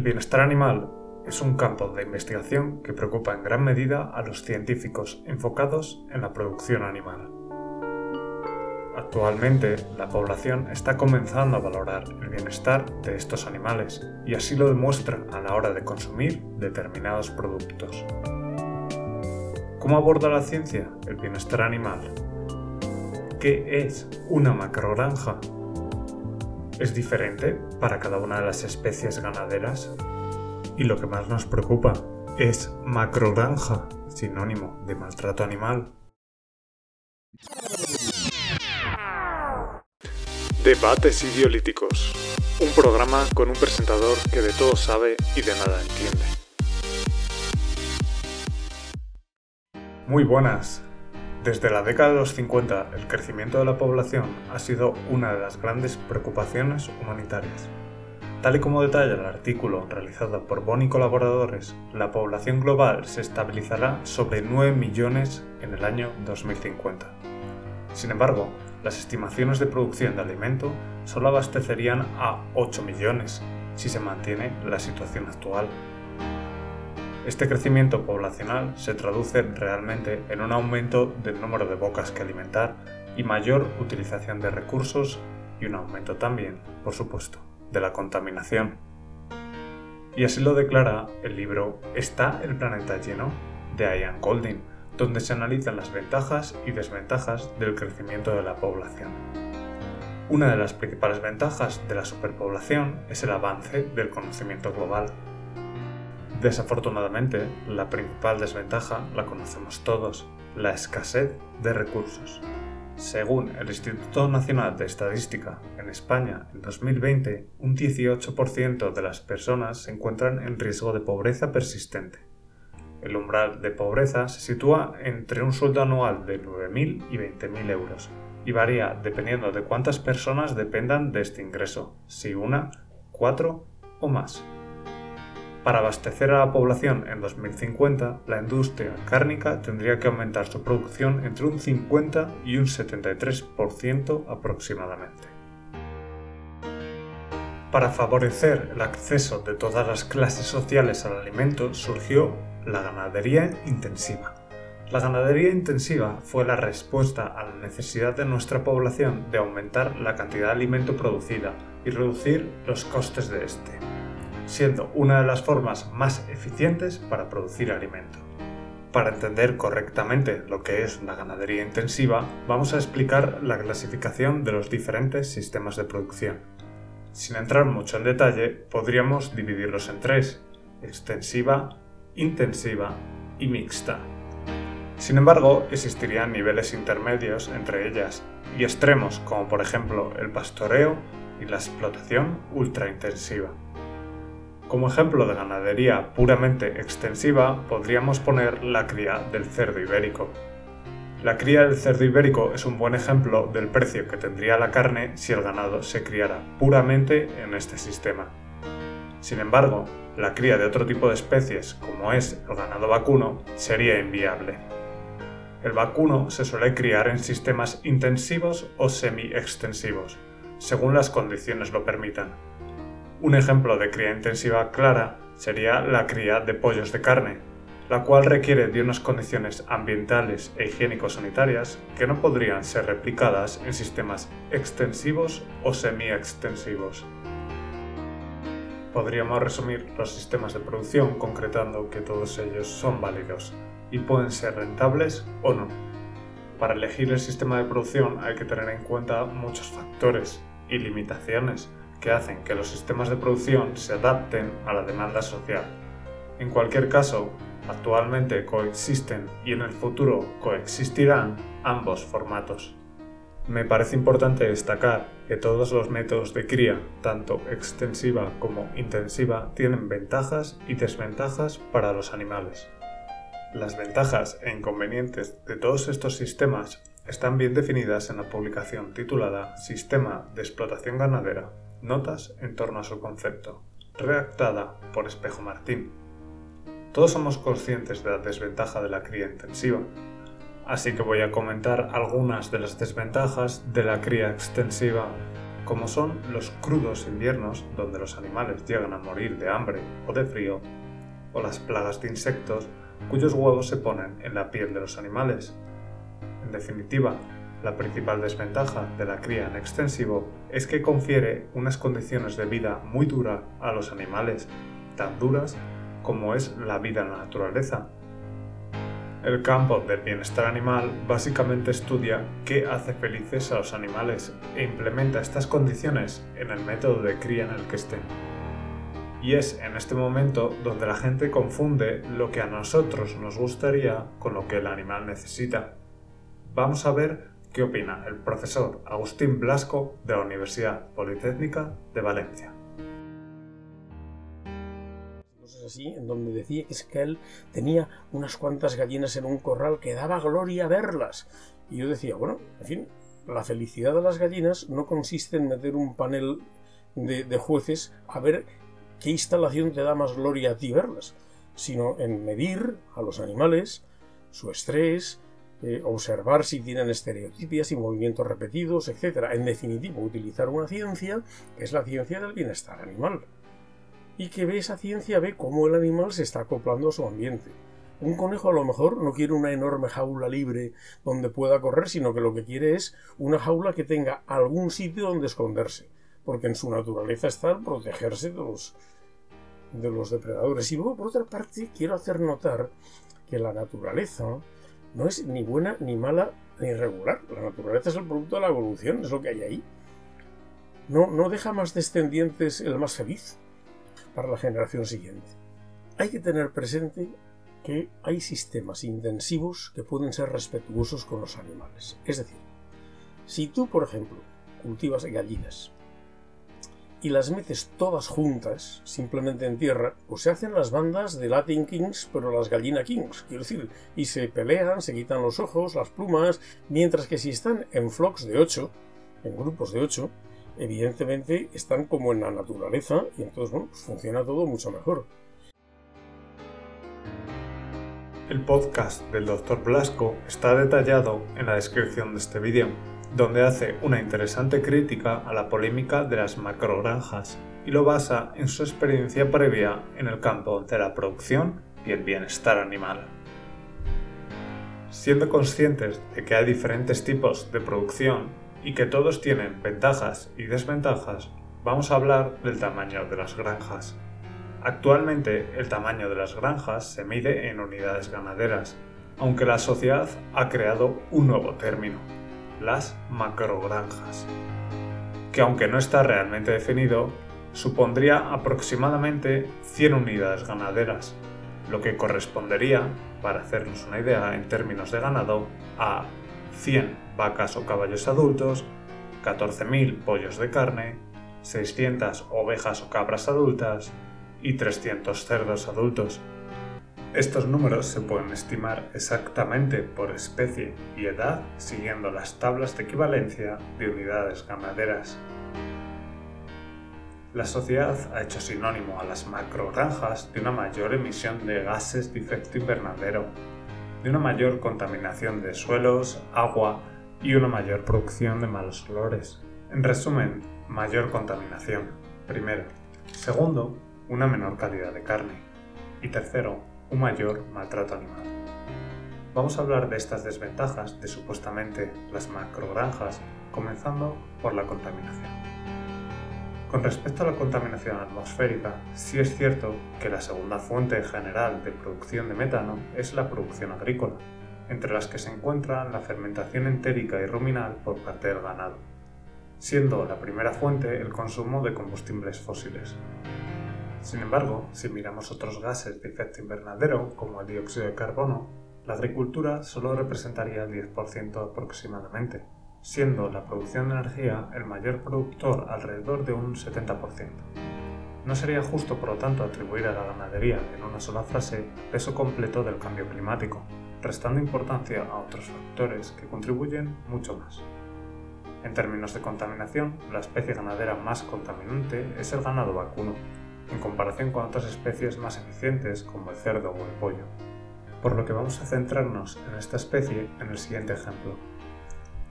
El bienestar animal es un campo de investigación que preocupa en gran medida a los científicos enfocados en la producción animal. Actualmente, la población está comenzando a valorar el bienestar de estos animales y así lo demuestra a la hora de consumir determinados productos. ¿Cómo aborda la ciencia el bienestar animal? ¿Qué es una macrogranja? ¿Es diferente para cada una de las especies ganaderas? Y lo que más nos preocupa, ¿es macrogranja sinónimo de maltrato animal? Debates Ideolíticos, un programa con un presentador que de todo sabe y de nada entiende. Muy buenas. Desde la década de los 50, el crecimiento de la población ha sido una de las grandes preocupaciones humanitarias. Tal y como detalla el artículo realizado por Boni y colaboradores, la población global se estabilizará sobre 9 millones en el año 2050. Sin embargo, las estimaciones de producción de alimento solo abastecerían a 8 millones si se mantiene la situación actual. Este crecimiento poblacional se traduce realmente en un aumento del número de bocas que alimentar y mayor utilización de recursos y un aumento también, por supuesto, de la contaminación. Y así lo declara el libro ¿Está el planeta lleno? de Ian Golding, donde se analizan las ventajas y desventajas del crecimiento de la población. Una de las principales ventajas de la superpoblación es el avance del conocimiento global. Desafortunadamente, la principal desventaja la conocemos todos, la escasez de recursos. Según el Instituto Nacional de Estadística, en España, en 2020, un 18% de las personas se encuentran en riesgo de pobreza persistente. El umbral de pobreza se sitúa entre un sueldo anual de 9.000 y 20.000 euros y varía dependiendo de cuántas personas dependan de este ingreso, si una, cuatro o más. Para abastecer a la población en 2050, la industria cárnica tendría que aumentar su producción entre un 50 y un 73% aproximadamente. Para favorecer el acceso de todas las clases sociales al alimento surgió la ganadería intensiva. La ganadería intensiva fue la respuesta a la necesidad de nuestra población de aumentar la cantidad de alimento producida y reducir los costes de este, siendo una de las formas más eficientes para producir alimento. Para entender correctamente lo que es la ganadería intensiva, vamos a explicar la clasificación de los diferentes sistemas de producción. Sin entrar mucho en detalle, podríamos dividirlos en tres, extensiva, intensiva y mixta. Sin embargo, existirían niveles intermedios entre ellas y extremos como por ejemplo el pastoreo y la explotación ultraintensiva. Como ejemplo de ganadería puramente extensiva podríamos poner la cría del cerdo ibérico. La cría del cerdo ibérico es un buen ejemplo del precio que tendría la carne si el ganado se criara puramente en este sistema. Sin embargo, la cría de otro tipo de especies, como es el ganado vacuno, sería inviable. El vacuno se suele criar en sistemas intensivos o semi-extensivos, según las condiciones lo permitan. Un ejemplo de cría intensiva clara sería la cría de pollos de carne, la cual requiere de unas condiciones ambientales e higiénico-sanitarias que no podrían ser replicadas en sistemas extensivos o semi-extensivos. Podríamos resumir los sistemas de producción concretando que todos ellos son válidos y pueden ser rentables o no. Para elegir el sistema de producción hay que tener en cuenta muchos factores y limitaciones que hacen que los sistemas de producción se adapten a la demanda social. En cualquier caso, actualmente coexisten y en el futuro coexistirán ambos formatos. Me parece importante destacar que todos los métodos de cría, tanto extensiva como intensiva, tienen ventajas y desventajas para los animales. Las ventajas e inconvenientes de todos estos sistemas están bien definidas en la publicación titulada Sistema de explotación ganadera, notas en torno a su concepto, redactada por Espejo Martín. Todos somos conscientes de la desventaja de la cría intensiva, así que voy a comentar algunas de las desventajas de la cría extensiva como son los crudos inviernos donde los animales llegan a morir de hambre o de frío, o las plagas de insectos cuyos huevos se ponen en la piel de los animales. En definitiva, la principal desventaja de la cría en extensivo es que confiere unas condiciones de vida muy duras a los animales, tan duras como es la vida en la naturaleza. El campo del bienestar animal básicamente estudia qué hace felices a los animales e implementa estas condiciones en el método de cría en el que estén. Y es en este momento donde la gente confunde lo que a nosotros nos gustaría con lo que el animal necesita. Vamos a ver qué opina el profesor Agustín Blasco de la Universidad Politécnica de Valencia. así, en donde decía que él tenía unas cuantas gallinas en un corral que daba gloria verlas. Y yo decía, bueno, en fin, la felicidad de las gallinas no consiste en meter un panel de, de jueces a ver qué instalación te da más gloria a ti verlas, sino en medir a los animales su estrés, eh, observar si tienen estereotipias y movimientos repetidos, etc. En definitiva, utilizar una ciencia que es la ciencia del bienestar animal. Y que ve esa ciencia, ve cómo el animal se está acoplando a su ambiente. Un conejo a lo mejor no quiere una enorme jaula libre donde pueda correr, sino que lo que quiere es una jaula que tenga algún sitio donde esconderse, porque en su naturaleza está protegerse de los, de los depredadores. Y luego, por otra parte, quiero hacer notar que la naturaleza no es ni buena, ni mala, ni regular. La naturaleza es el producto de la evolución, es lo que hay ahí. No, no deja más descendientes el más feliz para la generación siguiente. Hay que tener presente que hay sistemas intensivos que pueden ser respetuosos con los animales. Es decir, si tú, por ejemplo, cultivas gallinas y las metes todas juntas, simplemente en tierra, pues se hacen las bandas de Latin Kings, pero las Gallina Kings, quiero decir, y se pelean, se quitan los ojos, las plumas, mientras que si están en flocks de 8, en grupos de 8, evidentemente están como en la naturaleza y entonces bueno, pues funciona todo mucho mejor. El podcast del Dr. Blasco está detallado en la descripción de este vídeo donde hace una interesante crítica a la polémica de las macrogranjas y lo basa en su experiencia previa en el campo de la producción y el bienestar animal. Siendo conscientes de que hay diferentes tipos de producción y que todos tienen ventajas y desventajas, vamos a hablar del tamaño de las granjas. Actualmente el tamaño de las granjas se mide en unidades ganaderas, aunque la sociedad ha creado un nuevo término, las macrogranjas, que aunque no está realmente definido, supondría aproximadamente 100 unidades ganaderas, lo que correspondería, para hacernos una idea en términos de ganado, a 100 vacas o caballos adultos, 14.000 pollos de carne, 600 ovejas o cabras adultas y 300 cerdos adultos. Estos números se pueden estimar exactamente por especie y edad siguiendo las tablas de equivalencia de unidades ganaderas. La sociedad ha hecho sinónimo a las macrogranjas de una mayor emisión de gases de efecto invernadero, de una mayor contaminación de suelos, agua y una mayor producción de malos olores. En resumen, mayor contaminación, primero. Segundo, una menor calidad de carne. Y tercero, un mayor maltrato animal. Vamos a hablar de estas desventajas de supuestamente las macrogranjas, comenzando por la contaminación. Con respecto a la contaminación atmosférica, sí es cierto que la segunda fuente general de producción de metano es la producción agrícola, entre las que se encuentran la fermentación entérica y ruminal por parte del ganado, siendo la primera fuente el consumo de combustibles fósiles. Sin embargo, si miramos otros gases de efecto invernadero, como el dióxido de carbono, la agricultura solo representaría el 10% aproximadamente, siendo la producción de energía el mayor productor alrededor de un 70%. No sería justo, por lo tanto, atribuir a la ganadería en una sola frase el peso completo del cambio climático, restando importancia a otros factores que contribuyen mucho más. En términos de contaminación, la especie ganadera más contaminante es el ganado vacuno, en comparación con otras especies más eficientes como el cerdo o el pollo. Por lo que vamos a centrarnos en esta especie en el siguiente ejemplo.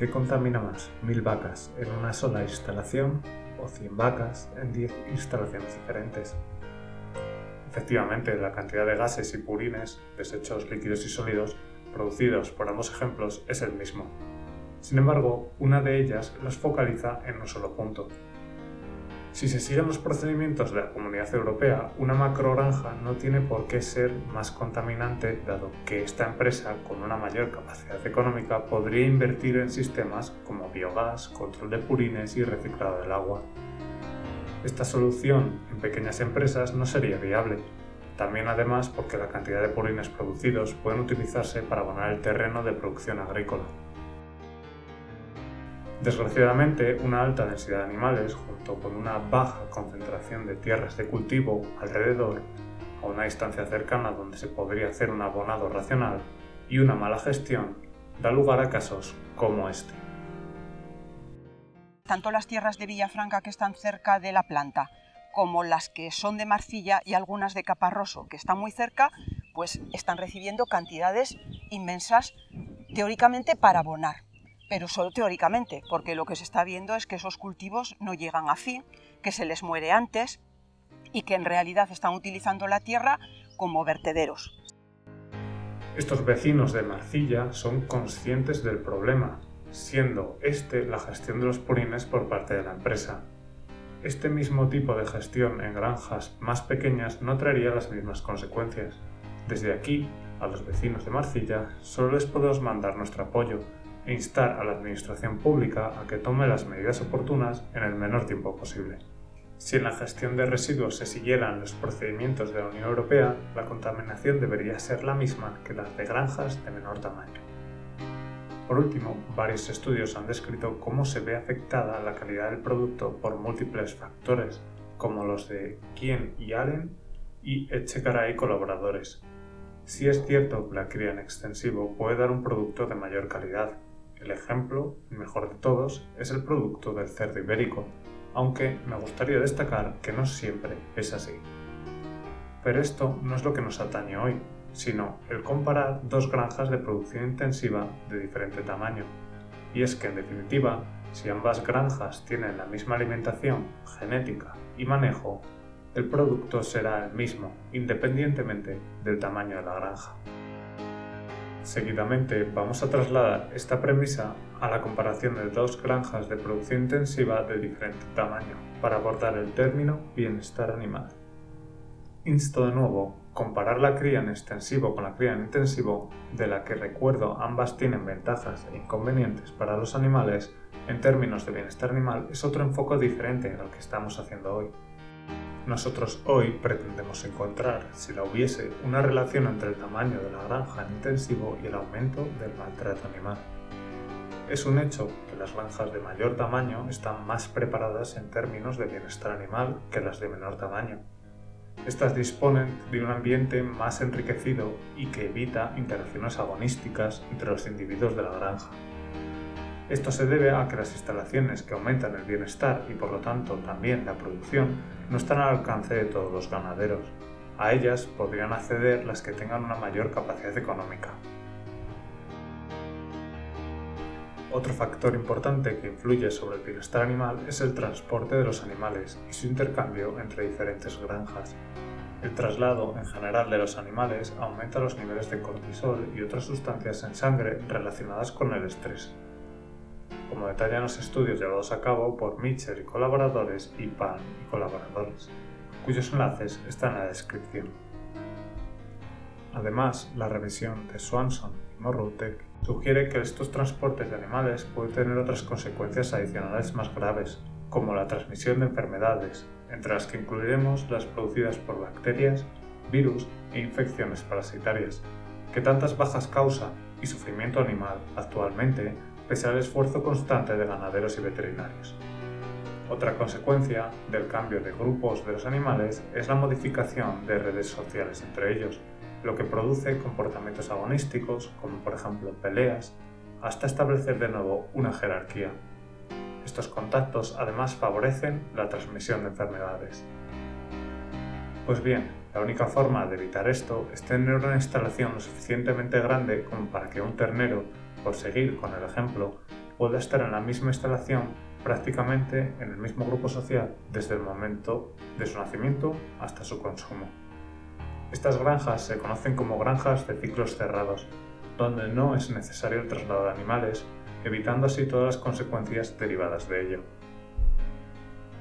¿qué contamina más? ¿Mil vacas en una sola instalación o 100 vacas en 10 instalaciones diferentes? Efectivamente, la cantidad de gases y purines, desechos líquidos y sólidos, producidos por ambos ejemplos es el mismo. Sin embargo, una de ellas los focaliza en un solo punto. Si se siguen los procedimientos de la Comunidad Europea, una macrogranja no tiene por qué ser más contaminante, dado que esta empresa, con una mayor capacidad económica, podría invertir en sistemas como biogás, control de purines y reciclado del agua. Esta solución en pequeñas empresas no sería viable. También además porque la cantidad de purines producidos pueden utilizarse para abonar el terreno de producción agrícola. Desgraciadamente, una alta densidad de animales, junto con una baja concentración de tierras de cultivo alrededor, a una distancia cercana donde se podría hacer un abonado racional, y una mala gestión, da lugar a casos como este. Tanto las tierras de Villafranca que están cerca de la planta como las que son de Marcilla y algunas de Caparroso que están muy cerca, pues están recibiendo cantidades inmensas teóricamente para abonar, pero solo teóricamente, porque lo que se está viendo es que esos cultivos no llegan a fin, que se les muere antes y que en realidad están utilizando la tierra como vertederos. Estos vecinos de Marcilla son conscientes del problema siendo este la gestión de los purines por parte de la empresa. Este mismo tipo de gestión en granjas más pequeñas no traería las mismas consecuencias. Desde aquí, a los vecinos de Marcilla, solo les podemos mandar nuestro apoyo e instar a la Administración Pública a que tome las medidas oportunas en el menor tiempo posible. Si en la gestión de residuos se siguieran los procedimientos de la Unión Europea, la contaminación debería ser la misma que las de granjas de menor tamaño. Por último, varios estudios han descrito cómo se ve afectada la calidad del producto por múltiples factores, como los de Kien y Allen y Echegaray y colaboradores. Si es cierto que la cría en extensivo puede dar un producto de mayor calidad. El ejemplo, mejor de todos, es el producto del cerdo ibérico, aunque me gustaría destacar que no siempre es así. Pero esto no es lo que nos atañe hoy, sino el comparar dos granjas de producción intensiva de diferente tamaño. Y es que, en definitiva, si ambas granjas tienen la misma alimentación, genética y manejo, el producto será el mismo, independientemente del tamaño de la granja. Seguidamente vamos a trasladar esta premisa a la comparación de dos granjas de producción intensiva de diferente tamaño para abordar el término bienestar animal. Insto de nuevo comparar la cría en extensivo con la cría en intensivo, de la que recuerdo ambas tienen ventajas e inconvenientes para los animales, en términos de bienestar animal es otro enfoque diferente al que estamos haciendo hoy. Nosotros hoy pretendemos encontrar, si la hubiese, una relación entre el tamaño de la granja en intensivo y el aumento del maltrato animal. Es un hecho que las granjas de mayor tamaño están más preparadas en términos de bienestar animal que las de menor tamaño, estas disponen de un ambiente más enriquecido y que evita interacciones agonísticas entre los individuos de la granja. Esto se debe a que las instalaciones que aumentan el bienestar y por lo tanto también la producción no están al alcance de todos los ganaderos. A ellas podrían acceder las que tengan una mayor capacidad económica. Otro factor importante que influye sobre el bienestar animal es el transporte de los animales y su intercambio entre diferentes granjas. El traslado en general de los animales aumenta los niveles de cortisol y otras sustancias en sangre relacionadas con el estrés. Como detallan los estudios llevados a cabo por Mitchell y colaboradores y Pan y colaboradores, cuyos enlaces están en la descripción. Además, la revisión de Swanson y Morrowtek sugiere que estos transportes de animales pueden tener otras consecuencias adicionales más graves, como la transmisión de enfermedades, entre las que incluiremos las producidas por bacterias, virus e infecciones parasitarias, que tantas bajas causa y sufrimiento animal actualmente pese al esfuerzo constante de ganaderos y veterinarios. Otra consecuencia del cambio de grupos de los animales es la modificación de redes sociales entre ellos, lo que produce comportamientos agonísticos, como por ejemplo peleas, hasta establecer de nuevo una jerarquía. Estos contactos además favorecen la transmisión de enfermedades. Pues bien, la única forma de evitar esto es tener una instalación lo suficientemente grande como para que un ternero, por seguir con el ejemplo, pueda estar en la misma instalación prácticamente en el mismo grupo social desde el momento de su nacimiento hasta su consumo. Estas granjas se conocen como granjas de ciclos cerrados, donde no es necesario el traslado de animales, evitando así todas las consecuencias derivadas de ello.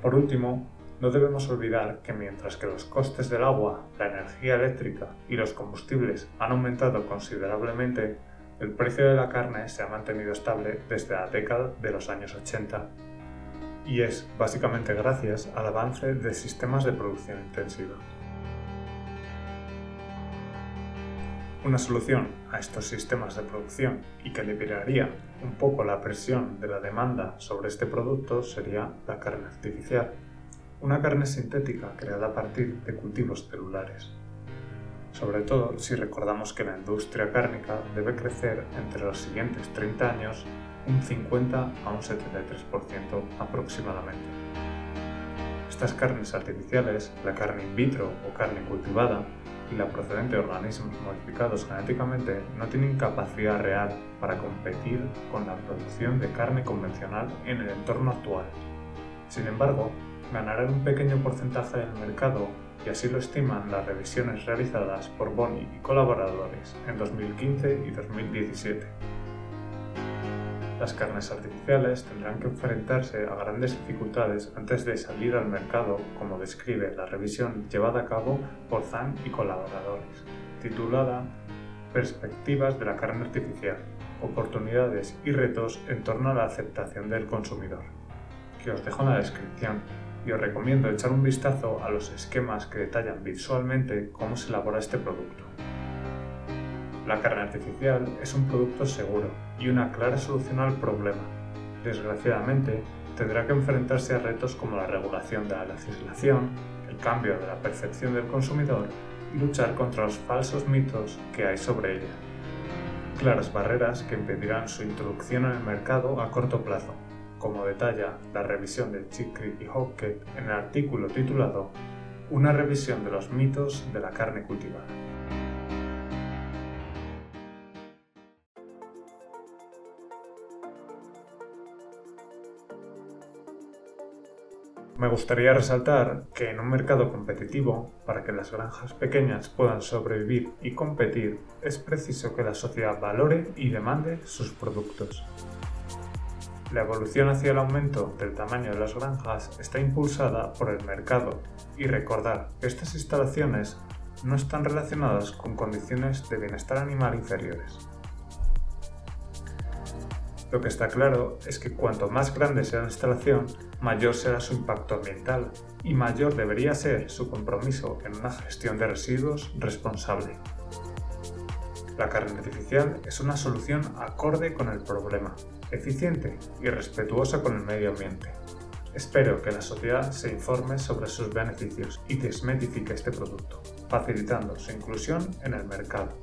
Por último, no debemos olvidar que mientras que los costes del agua, la energía eléctrica y los combustibles han aumentado considerablemente, el precio de la carne se ha mantenido estable desde la década de los años 80 y es básicamente gracias al avance de sistemas de producción intensiva. Una solución a estos sistemas de producción y que liberaría un poco la presión de la demanda sobre este producto sería la carne artificial, una carne sintética creada a partir de cultivos celulares sobre todo si recordamos que la industria cárnica debe crecer entre los siguientes 30 años un 50 a un 73% aproximadamente. Estas carnes artificiales, la carne in vitro o carne cultivada y la procedente de organismos modificados genéticamente no tienen capacidad real para competir con la producción de carne convencional en el entorno actual. Sin embargo, ganarán un pequeño porcentaje del mercado y así lo estiman las revisiones realizadas por Boni y colaboradores en 2015 y 2017. Las carnes artificiales tendrán que enfrentarse a grandes dificultades antes de salir al mercado, como describe la revisión llevada a cabo por Zhang y colaboradores, titulada Perspectivas de la carne artificial, oportunidades y retos en torno a la aceptación del consumidor, que os dejo en la descripción y os recomiendo echar un vistazo a los esquemas que detallan visualmente cómo se elabora este producto. La carne artificial es un producto seguro y una clara solución al problema. Desgraciadamente, tendrá que enfrentarse a retos como la regulación de la legislación, el cambio de la percepción del consumidor y luchar contra los falsos mitos que hay sobre ella. Claras barreras que impedirán su introducción en el mercado a corto plazo como detalla la revisión de Chikri y Hockett en el artículo titulado Una revisión de los mitos de la carne cultivada. Me gustaría resaltar que en un mercado competitivo, para que las granjas pequeñas puedan sobrevivir y competir, es preciso que la sociedad valore y demande sus productos. La evolución hacia el aumento del tamaño de las granjas está impulsada por el mercado y recordar que estas instalaciones no están relacionadas con condiciones de bienestar animal inferiores. Lo que está claro es que cuanto más grande sea la instalación, mayor será su impacto ambiental y mayor debería ser su compromiso en una gestión de residuos responsable. La carne artificial es una solución acorde con el problema, eficiente y respetuosa con el medio ambiente. Espero que la sociedad se informe sobre sus beneficios y desmetifique este producto, facilitando su inclusión en el mercado.